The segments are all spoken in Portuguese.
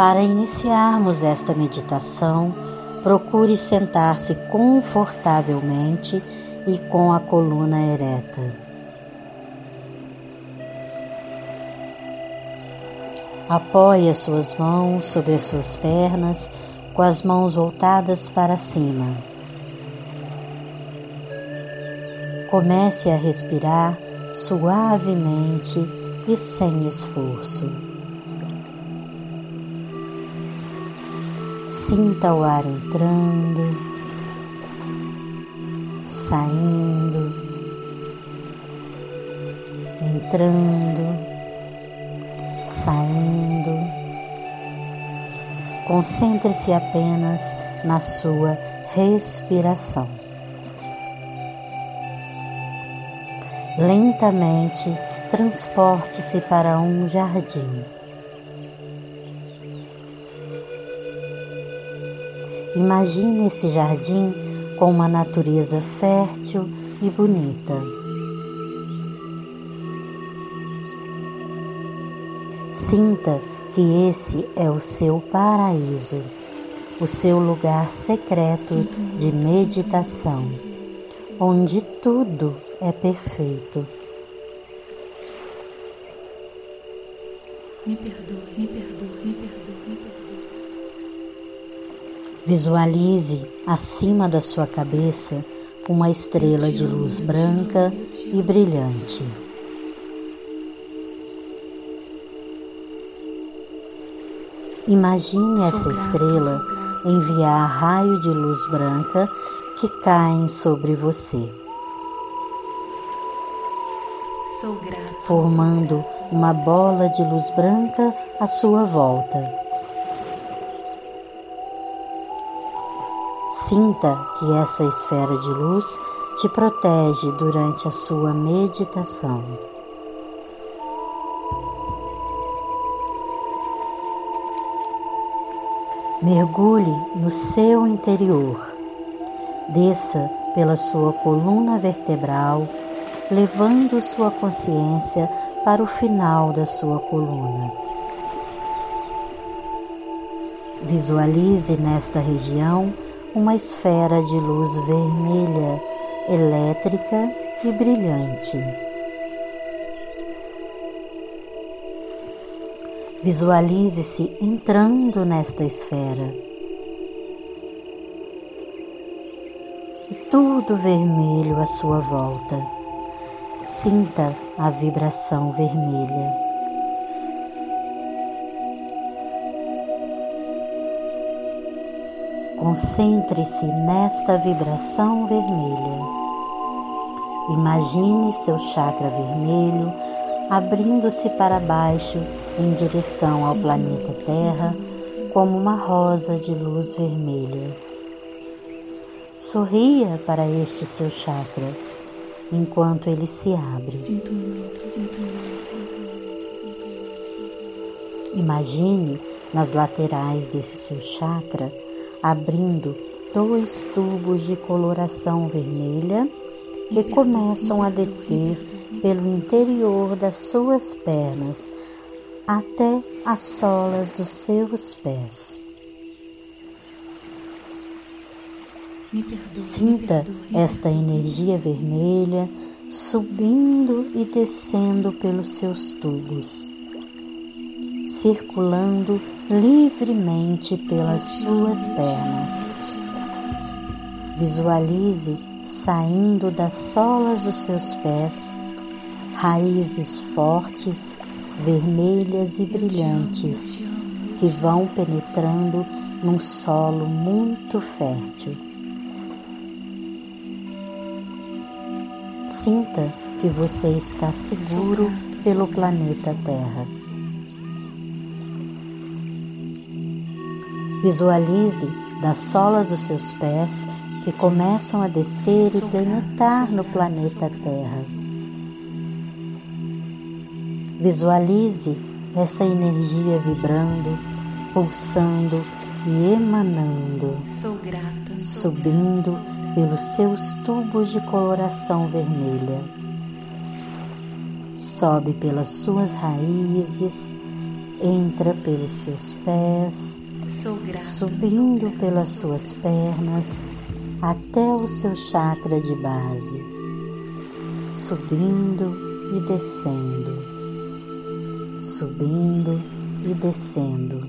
Para iniciarmos esta meditação, procure sentar-se confortavelmente e com a coluna ereta. Apoie as suas mãos sobre as suas pernas, com as mãos voltadas para cima. Comece a respirar suavemente e sem esforço. Sinta o ar entrando, saindo, entrando, saindo. Concentre-se apenas na sua respiração. Lentamente transporte-se para um jardim. Imagine esse jardim com uma natureza fértil e bonita. Sinta que esse é o seu paraíso, o seu lugar secreto de meditação, onde tudo é perfeito. Me perdoe, me perdoe, me perdoe. Visualize acima da sua cabeça uma estrela de luz branca e brilhante. Imagine essa estrela enviar raio de luz branca que caem sobre você, formando uma bola de luz branca à sua volta. Sinta que essa esfera de luz te protege durante a sua meditação. Mergulhe no seu interior. Desça pela sua coluna vertebral, levando sua consciência para o final da sua coluna. Visualize nesta região uma esfera de luz vermelha, elétrica e brilhante. Visualize-se entrando nesta esfera. E tudo vermelho à sua volta. Sinta a vibração vermelha. Concentre-se nesta vibração vermelha. Imagine seu chakra vermelho abrindo-se para baixo em direção ao planeta Terra como uma rosa de luz vermelha. Sorria para este seu chakra enquanto ele se abre. Imagine nas laterais desse seu chakra abrindo dois tubos de coloração vermelha que começam a descer pelo interior das suas pernas até as solas dos seus pés. Sinta esta energia vermelha subindo e descendo pelos seus tubos circulando livremente pelas suas pernas. Visualize saindo das solas dos seus pés raízes fortes, vermelhas e brilhantes que vão penetrando num solo muito fértil. Sinta que você está seguro pelo planeta Terra. Visualize das solas dos seus pés que começam a descer e penetrar no planeta Terra. Visualize essa energia vibrando, pulsando e emanando, subindo pelos seus tubos de coloração vermelha. Sobe pelas suas raízes, entra pelos seus pés, subindo pelas suas pernas até o seu chakra de base, subindo e descendo, subindo e descendo.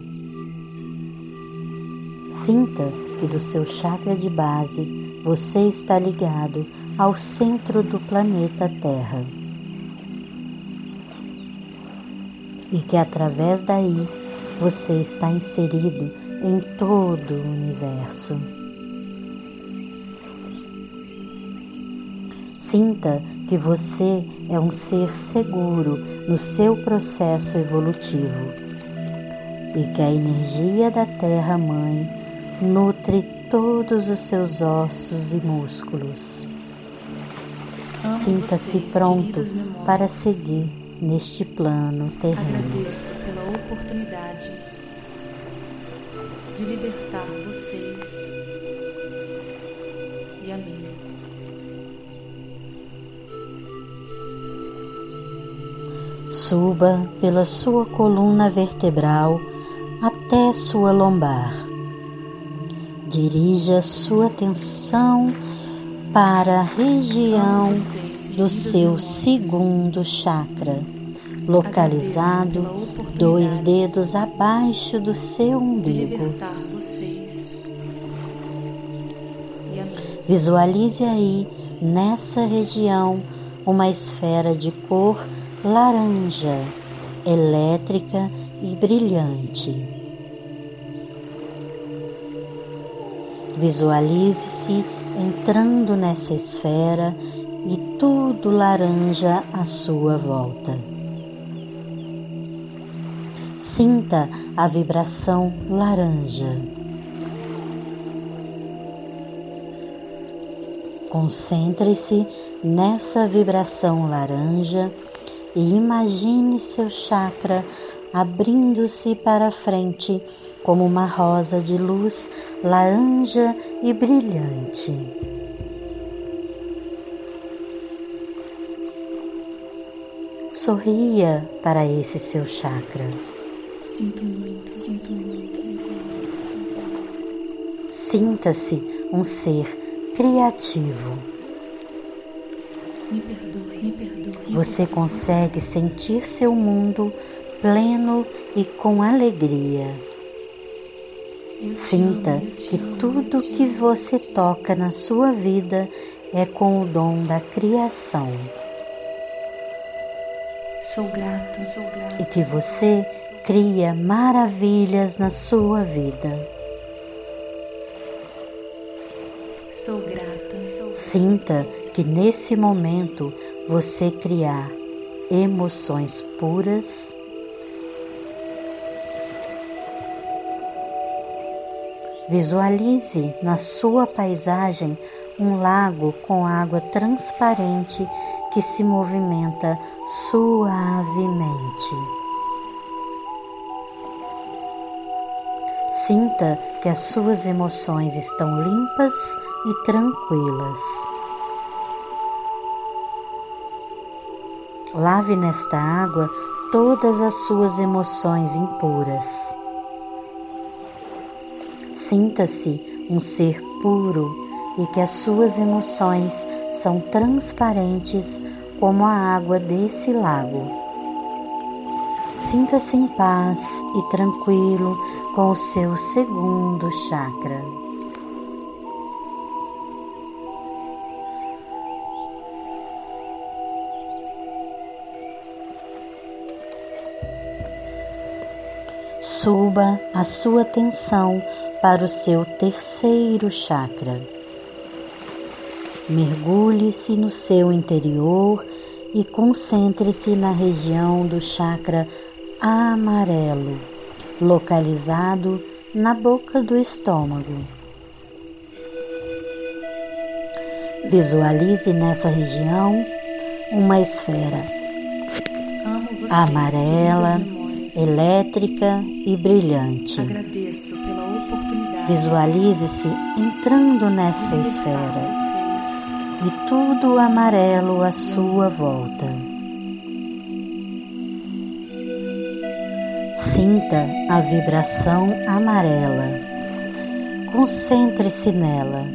Sinta que do seu chakra de base você está ligado ao centro do planeta Terra. E que através daí você está inserido em todo o universo. Sinta que você é um ser seguro no seu processo evolutivo e que a energia da Terra Mãe nutre todos os seus ossos e músculos. Sinta-se pronto para seguir neste plano terreno. Oportunidade de libertar vocês e a mim. Suba pela sua coluna vertebral até sua lombar. Dirija sua atenção para a região do seu segundo chakra, localizado dois dedos abaixo do seu umbigo. Visualize aí, nessa região, uma esfera de cor laranja, elétrica e brilhante. Visualize-se entrando nessa esfera e tudo laranja à sua volta. Sinta a vibração laranja. Concentre-se nessa vibração laranja e imagine seu chakra abrindo-se para frente como uma rosa de luz laranja e brilhante. Sorria para esse seu chakra. Sinto muito, sinto muito, sinto muito. Sinta-se um ser criativo. Me perdoe, me perdoe. Você consegue sentir seu mundo pleno e com alegria. Sinta que tudo que você toca na sua vida é com o dom da criação. Sou grato, sou grato. E que você cria maravilhas na sua vida. Sou grata, sou Sinta que nesse momento você criar emoções puras Visualize na sua paisagem um lago com água transparente que se movimenta suavemente. Sinta que as suas emoções estão limpas e tranquilas. Lave nesta água todas as suas emoções impuras. Sinta-se um ser puro e que as suas emoções são transparentes como a água desse lago. Sinta-se em paz e tranquilo com o seu segundo chakra. Suba a sua atenção para o seu terceiro chakra. Mergulhe-se no seu interior e concentre-se na região do chakra amarelo, localizado na boca do estômago. Visualize nessa região uma esfera amarela, elétrica e brilhante. Agradeço pela oportunidade. Visualize-se entrando nessa esfera e tudo amarelo à sua volta. Sinta a vibração amarela. Concentre-se nela.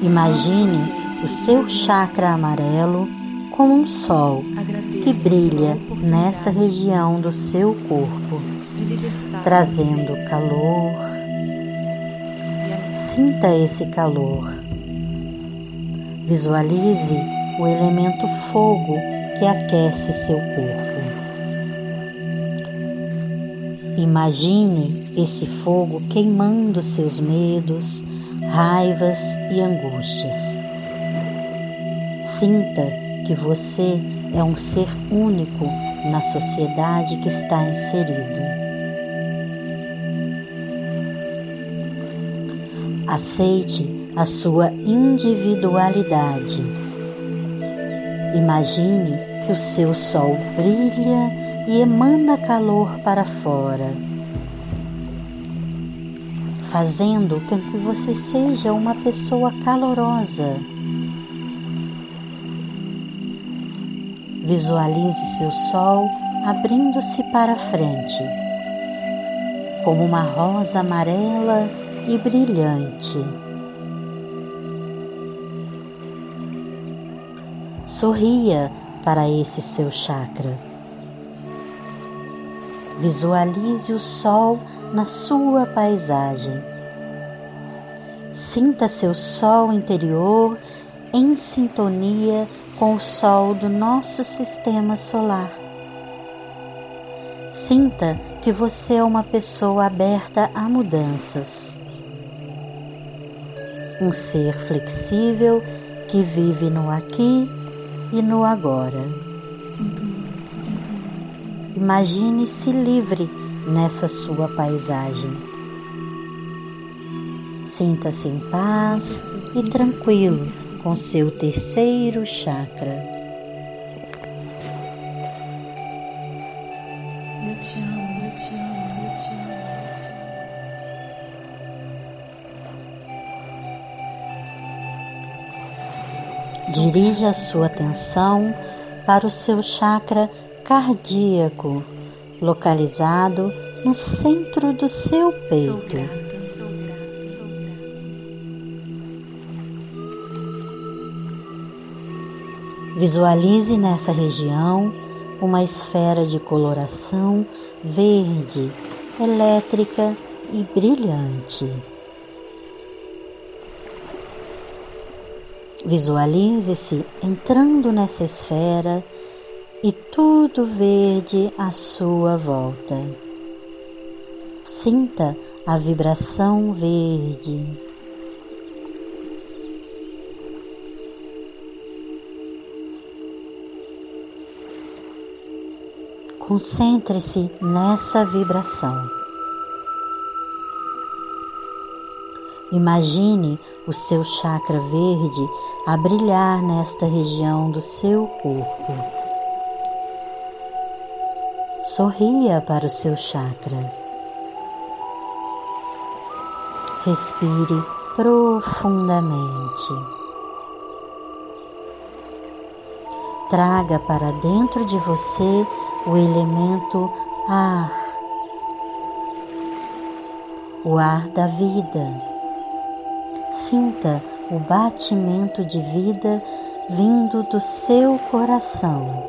Imagine o seu chakra amarelo como um sol que brilha nessa região do seu corpo, trazendo calor. Sinta esse calor. Visualize o elemento fogo que aquece seu corpo. Imagine esse fogo queimando seus medos, raivas e angústias. Sinta que você é um ser único na sociedade que está inserido. Aceite a sua individualidade. Imagine que o seu sol brilha e emana calor para fora, fazendo com que você seja uma pessoa calorosa Visualize seu sol abrindo-se para frente, como uma rosa amarela e brilhante. Sorria para esse seu chakra. Visualize o sol na sua paisagem. Sinta seu sol interior em sintonia com o Sol do nosso sistema solar. Sinta que você é uma pessoa aberta a mudanças. Um ser flexível que vive no aqui e no agora. Imagine-se livre nessa sua paisagem. Sinta-se em paz e tranquilo com seu terceiro chakra. Dirija a sua atenção para o seu chakra cardíaco, localizado no centro do seu peito. Visualize nessa região uma esfera de coloração verde, elétrica e brilhante. Visualize-se entrando nessa esfera e tudo verde à sua volta. Sinta a vibração verde. Concentre-se nessa vibração. Imagine o seu chakra verde a brilhar nesta região do seu corpo. Sorria para o seu chakra. Respire profundamente. Traga para dentro de você o elemento ar, o ar da vida. Sinta o batimento de vida vindo do seu coração.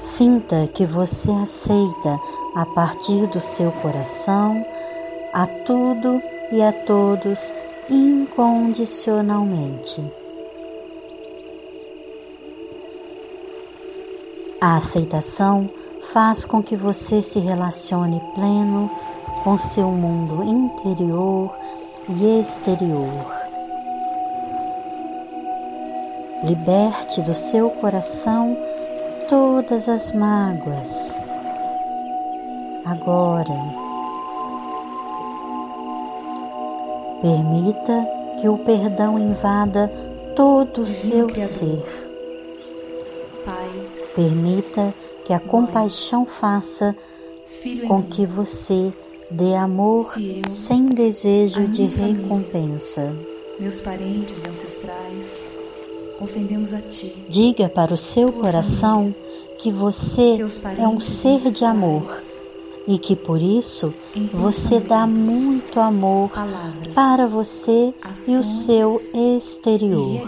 Sinta que você aceita a partir do seu coração a tudo e a todos incondicionalmente. A aceitação faz com que você se relacione pleno com seu mundo interior e exterior. Liberte do seu coração todas as mágoas. Agora, permita que o perdão invada todo o seu ser. Permita que a compaixão faça com que você dê amor sem desejo de recompensa. meus parentes ancestrais, ofendemos a ti. Diga para o seu coração que você é um ser de amor e que por isso em você dá muito amor palavras para você e o seu exterior.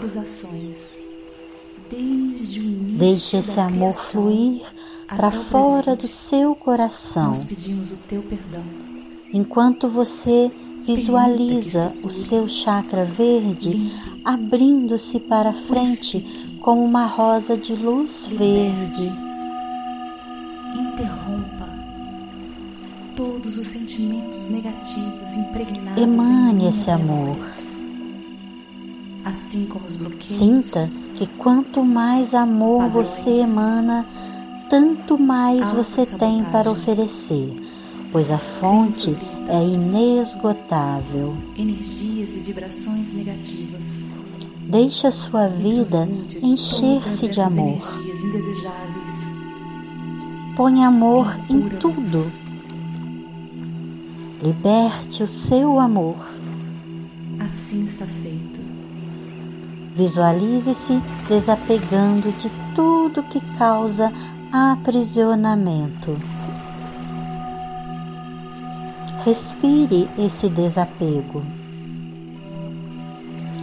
Desde o Deixe esse amor fluir para fora do seu coração, Nós pedimos o teu perdão. enquanto você visualiza o seu chakra verde abrindo-se para frente como uma rosa de luz verde. Interrompa todos os sentimentos negativos impregnados Emane em esse amor. Assim como os bloqueios, Sinta que quanto mais amor você emana, tanto mais você tem para oferecer, pois a fonte é inesgotável. energias e vibrações negativas. Deixe a sua vida encher-se de amor. Põe amor em tudo. Liberte o seu amor. Assim está feito. Visualize-se desapegando de tudo que causa aprisionamento. Respire esse desapego.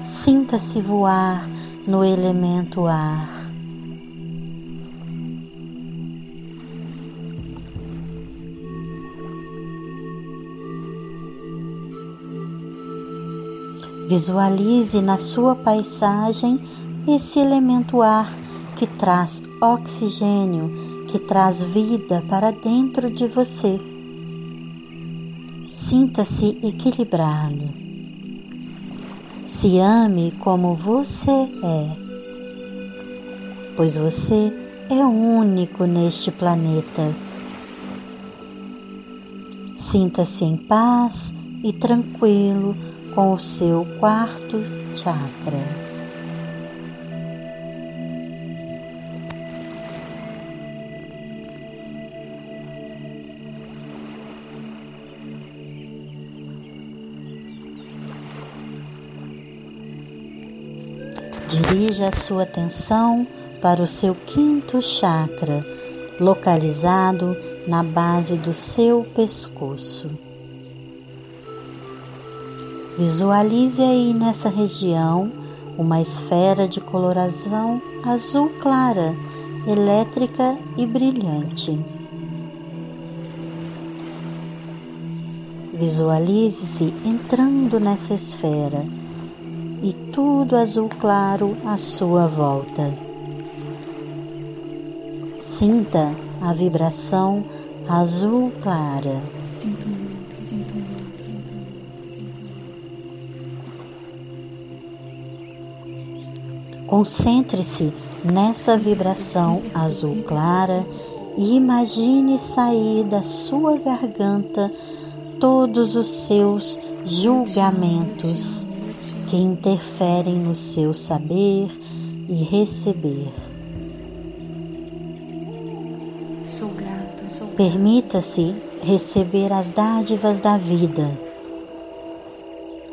Sinta-se voar no elemento ar. Visualize na sua paisagem esse elemento ar que traz oxigênio, que traz vida para dentro de você. Sinta-se equilibrado. Se ame como você é, pois você é único neste planeta. Sinta-se em paz e tranquilo com o seu quarto chakra. Dirija a sua atenção para o seu quinto chakra, localizado na base do seu pescoço. Visualize aí nessa região uma esfera de coloração azul clara, elétrica e brilhante. Visualize-se entrando nessa esfera e tudo azul claro à sua volta. Sinta a vibração azul clara. Sinto Concentre-se nessa vibração azul clara e imagine sair da sua garganta todos os seus julgamentos que interferem no seu saber e receber. Sou grato, sou grato. Permita-se receber as dádivas da vida.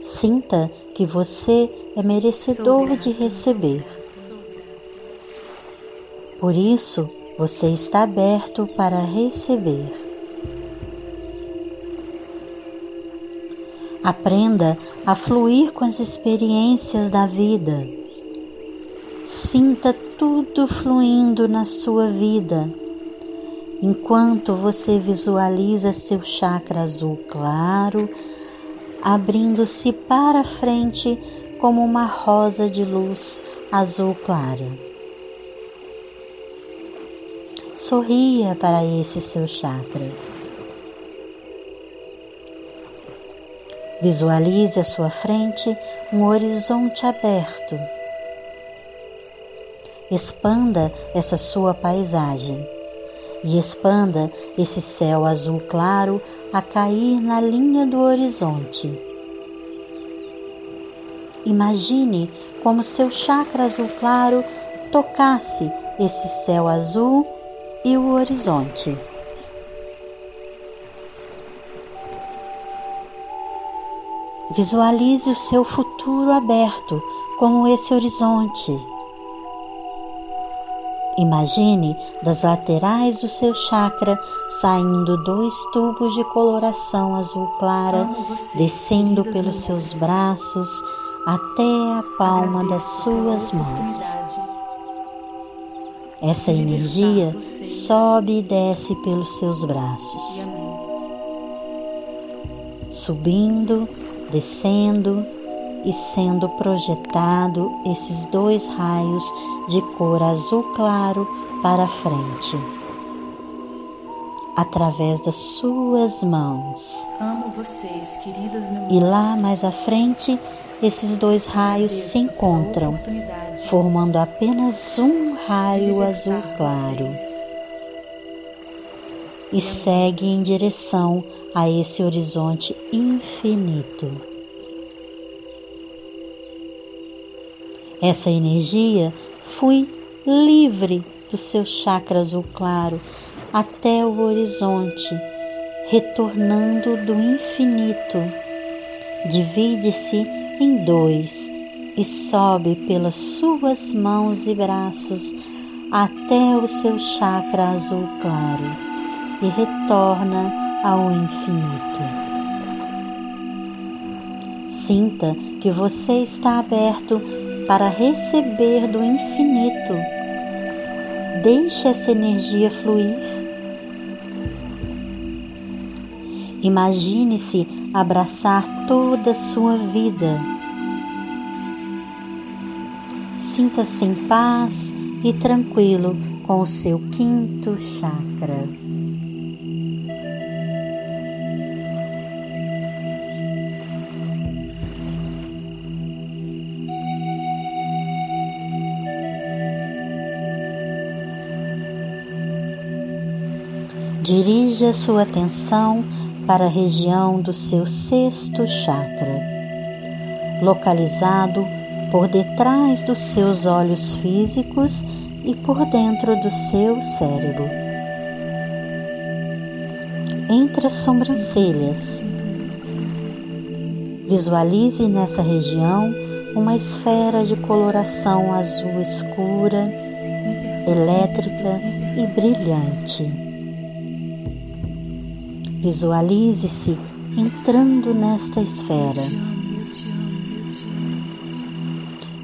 Sinta que você é merecedor de receber. Por isso, você está aberto para receber. Aprenda a fluir com as experiências da vida. Sinta tudo fluindo na sua vida, enquanto você visualiza seu chakra azul claro abrindo-se para frente como uma rosa de luz azul clara. Sorria para esse seu chakra. Visualize à sua frente um horizonte aberto. Expanda essa sua paisagem e expanda esse céu azul claro a cair na linha do horizonte. Imagine como seu chakra azul claro tocasse esse céu azul e o horizonte. Visualize o seu futuro aberto como esse horizonte. Imagine das laterais do seu chakra saindo dois tubos de coloração azul clara, descendo pelos seus braços até a palma das suas mãos. Essa energia sobe e desce pelos seus braços, subindo, descendo e sendo projetado esses dois raios de cor azul claro para frente, através das suas mãos. Amo vocês, queridas. E lá mais à frente, esses dois raios se encontram, formando apenas um raio azul claro. E segue em direção a esse horizonte infinito. Essa energia flui livre do seu chakra azul claro até o horizonte, retornando do infinito. Divide-se em dois e sobe pelas suas mãos e braços até o seu chakra azul claro e retorna ao infinito. Sinta que você está aberto para receber do infinito. Deixe essa energia fluir. Imagine-se abraçar toda a sua vida. Sinta-se em paz e tranquilo com o seu quinto chakra. Dirija sua atenção para a região do seu sexto chakra, localizado por detrás dos seus olhos físicos e por dentro do seu cérebro. Entre as sobrancelhas, visualize nessa região uma esfera de coloração azul escura, elétrica e brilhante. Visualize-se entrando nesta esfera.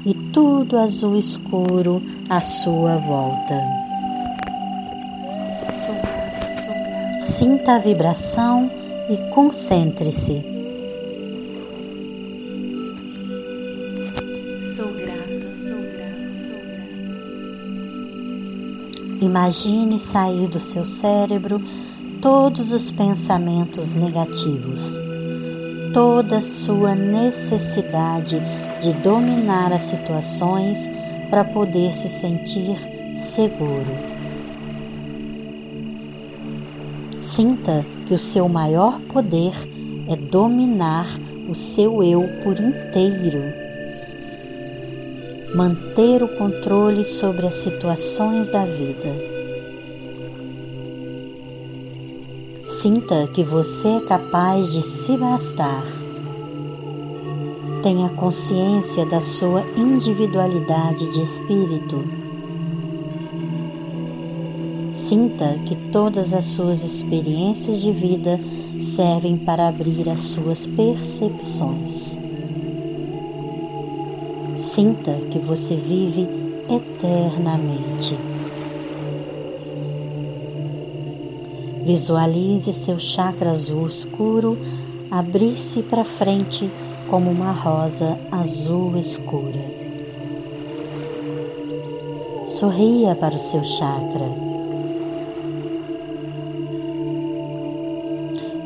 E tudo azul escuro à sua volta. Sinta a vibração e concentre-se. Sou grata, sou grata, sou grata. Imagine sair do seu cérebro todos os pensamentos negativos, toda sua necessidade de dominar as situações para poder se sentir seguro. Sinta que o seu maior poder é dominar o seu eu por inteiro. Manter o controle sobre as situações da vida Sinta que você é capaz de se bastar. Tenha consciência da sua individualidade de espírito. Sinta que todas as suas experiências de vida servem para abrir as suas percepções. Sinta que você vive eternamente. Visualize seu chakra azul escuro abrir-se para frente como uma rosa azul escura. Sorria para o seu chakra.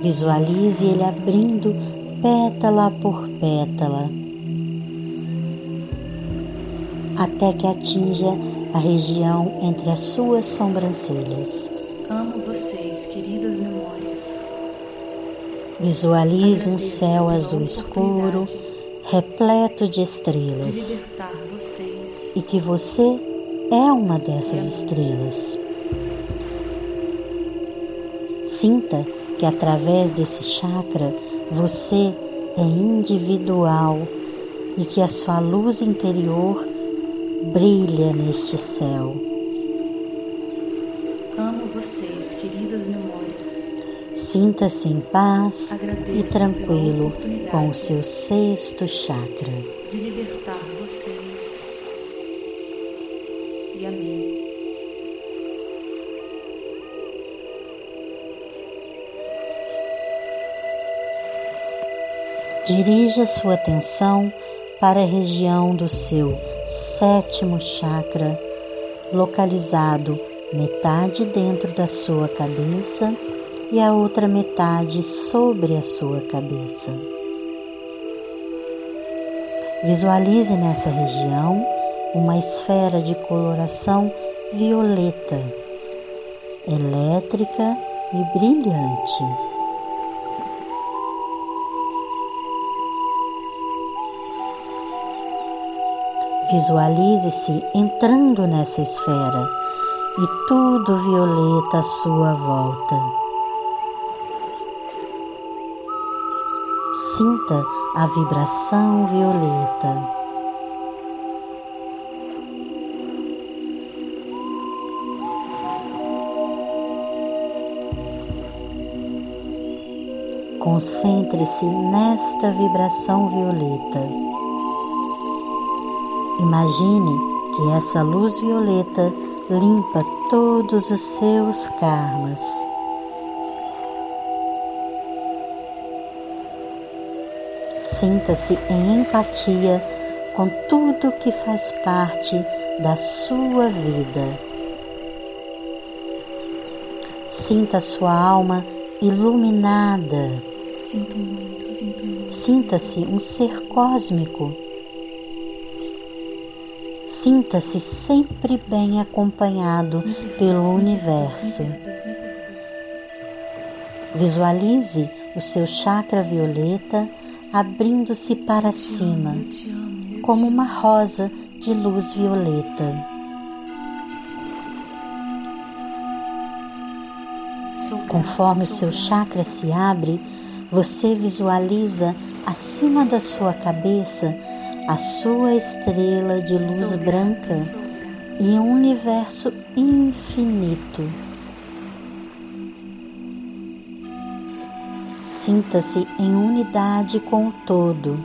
Visualize ele abrindo pétala por pétala até que atinja a região entre as suas sobrancelhas. Amo vocês, queridas memórias. Visualize um céu azul escuro, repleto de estrelas. De. E que você é uma dessas estrelas. Sinta que através desse chakra você é individual e que a sua luz interior brilha neste céu. Vocês, queridas memórias. Sinta-se em paz Agradeço e tranquilo com o seu sexto chakra. De libertar vocês. E amém. Dirija sua atenção para a região do seu sétimo chakra, localizado metade dentro da sua cabeça e a outra metade sobre a sua cabeça. Visualize nessa região uma esfera de coloração violeta, elétrica e brilhante. Visualize-se entrando nessa esfera e tudo violeta à sua volta. Sinta a vibração violeta. Concentre-se nesta vibração violeta. Imagine que essa luz violeta limpa todos os seus karmas. Sinta-se em empatia com tudo que faz parte da sua vida. Sinta sua alma iluminada. Sinta-se um ser cósmico Sinta-se sempre bem acompanhado pelo universo. Visualize o seu chakra violeta abrindo-se para cima, como uma rosa de luz violeta. Conforme o seu chakra se abre, você visualiza acima da sua cabeça a sua estrela de luz branca e um universo infinito. Sinta-se em unidade com o todo.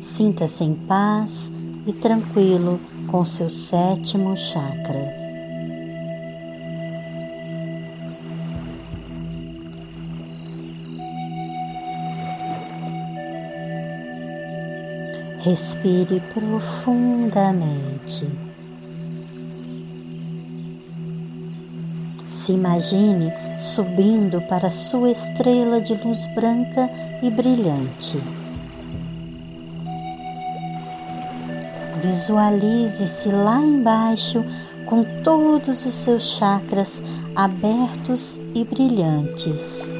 Sinta-se em paz e tranquilo com seu sétimo chakra. Respire profundamente. Se imagine subindo para sua estrela de luz branca e brilhante. Visualize-se lá embaixo com todos os seus chakras abertos e brilhantes.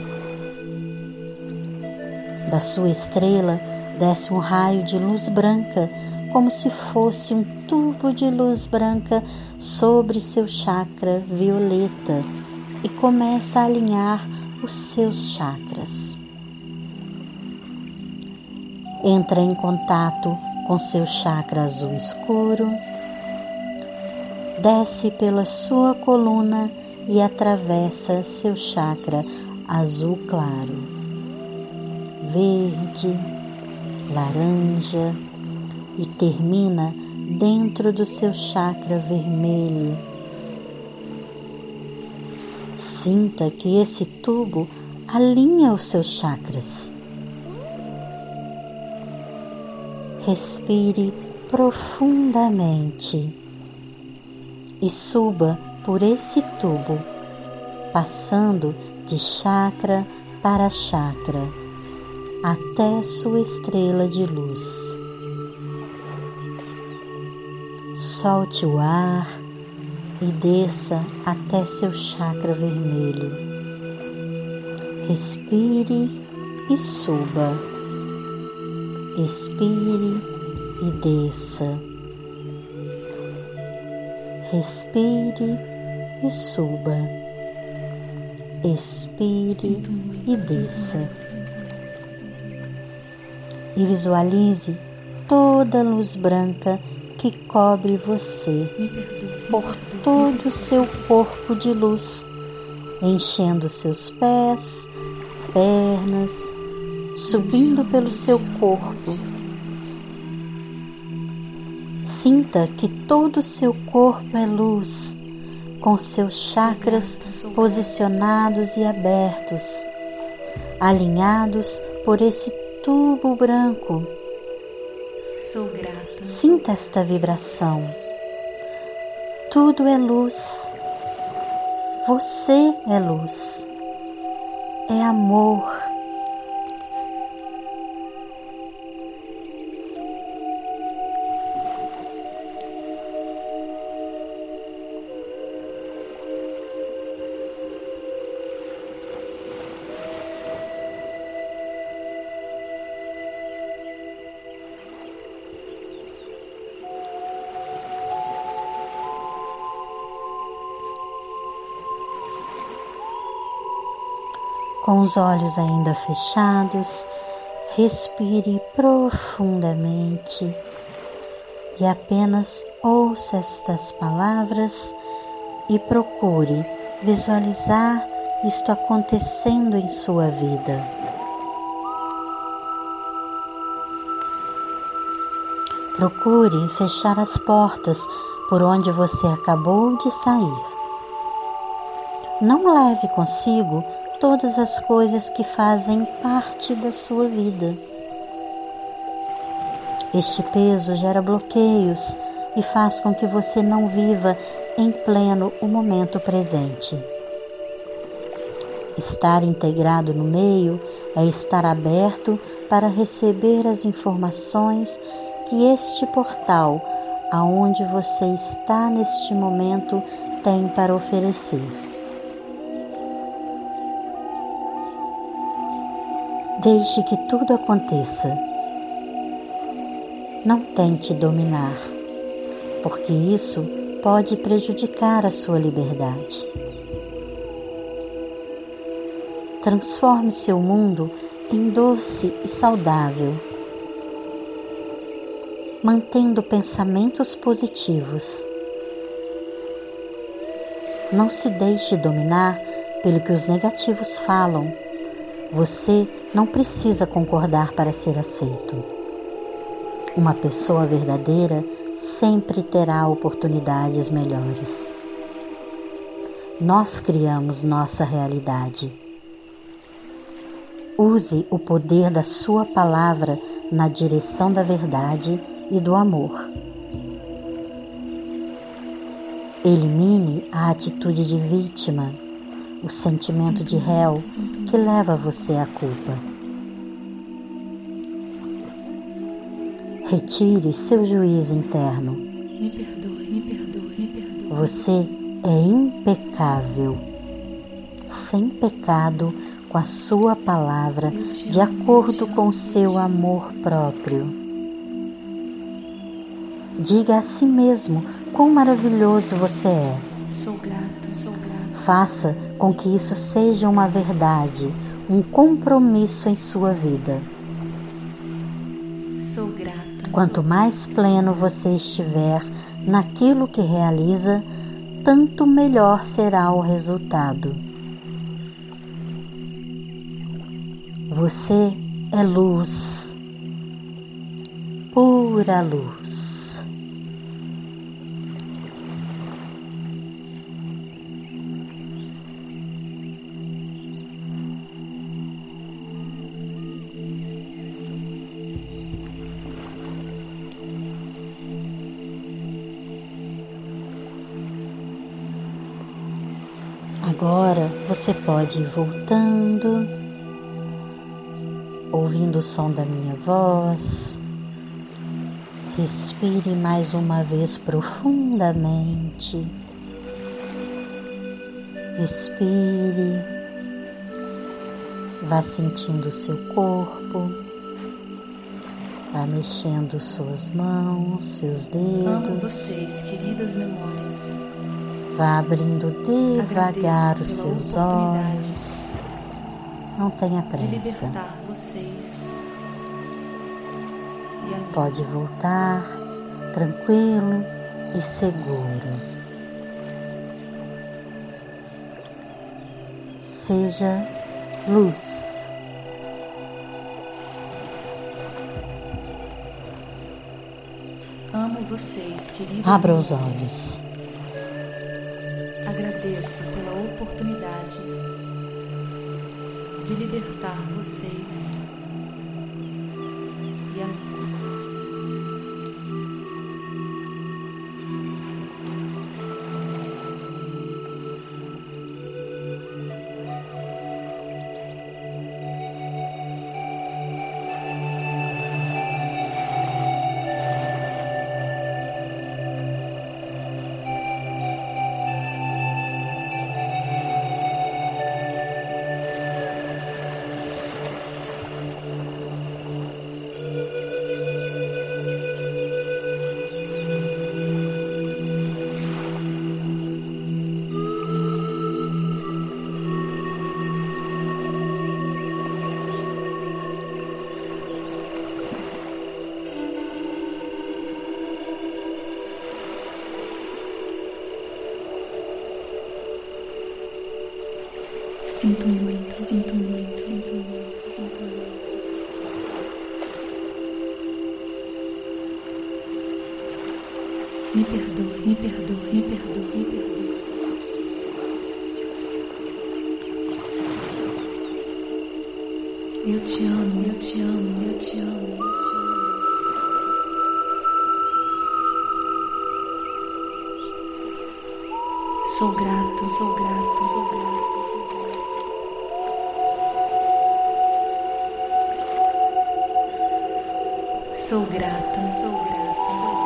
Da sua estrela, desce um raio de luz branca, como se fosse um tubo de luz branca sobre seu chakra violeta e começa a alinhar os seus chakras. Entra em contato com seu chakra azul escuro, desce pela sua coluna e atravessa seu chakra azul claro, verde, laranja e termina dentro do seu chakra vermelho. Sinta que esse tubo alinha os seus chakras. Respire profundamente e suba por esse tubo, passando de chakra para chakra até sua estrela de luz. Solte o ar e desça até seu chakra vermelho. Respire e suba. Expire e desça. Respire e suba. expire e desça. E visualize toda a luz branca que cobre você por todo o seu corpo de luz, enchendo seus pés, pernas, subindo pelo seu corpo. Sinta que todo o seu corpo é luz com seus chakras posicionados e abertos, alinhados por esse tubo branco. Sinta esta vibração. Tudo é luz. Você é luz. É amor. Os olhos ainda fechados, respire profundamente e apenas ouça estas palavras e procure visualizar isto acontecendo em sua vida. Procure fechar as portas por onde você acabou de sair. Não leve consigo todas as coisas que fazem parte da sua vida. Este peso gera bloqueios e faz com que você não viva em pleno o momento presente. Estar integrado no meio é estar aberto para receber as informações que este portal, aonde você está neste momento, tem para oferecer. Deixe que tudo aconteça. Não tente dominar, porque isso pode prejudicar a sua liberdade. Transforme seu mundo em doce e saudável, mantendo pensamentos positivos. Não se deixe dominar pelo que os negativos falam você não precisa concordar para ser aceito. Uma pessoa verdadeira sempre terá oportunidades melhores. Nós criamos nossa realidade. Use o poder da sua palavra na direção da verdade e do amor. Elimine a atitude de vítima o sentimento de réu que leva você à culpa. Retire seu juízo interno. Me perdoe, me perdoe, me perdoe. Você é impecável, sem pecado, com a sua palavra, de acordo com o seu amor próprio. Diga a si mesmo quão maravilhoso você é. Faça com que isso seja uma verdade, um compromisso em sua vida. Sou grata. Quanto mais pleno você estiver naquilo que realiza, tanto melhor será o resultado. Você é luz, pura luz. Você pode ir voltando, ouvindo o som da minha voz. Respire mais uma vez profundamente. Respire. Vá sentindo o seu corpo. Vá mexendo suas mãos, seus dedos. Amo vocês, queridas memórias. Vá abrindo devagar os seus olhos. Não tenha pressa. Pode voltar tranquilo e seguro. Seja luz. Amo vocês, queridos. Abra os olhos. Agradeço pela oportunidade de libertar vocês Eu te amo, eu te amo, eu te amo, eu te amo. Sou grato, sou grato, sou grato, sou grato. Sou grata, sou grata, sou grata.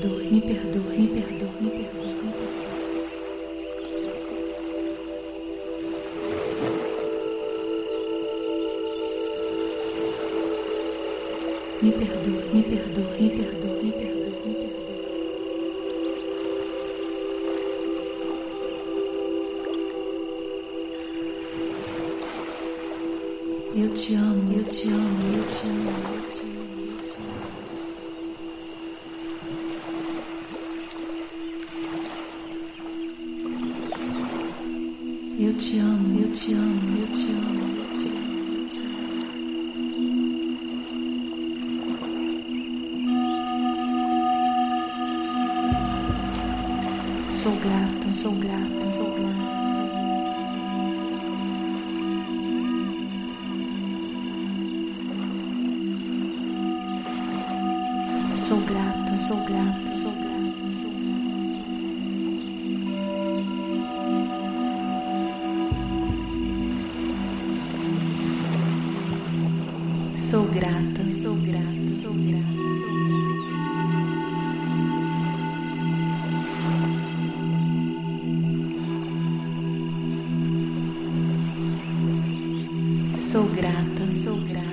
Perdoe, me perdoe, me perdoe, me perdoe, me perdoe. Me perdoe, me perdoe, me perdoe, me perdoe, eu te amo, eu te amo, eu te amo, Sou grato, sou grato, sou grato, Sou grata, sou grata,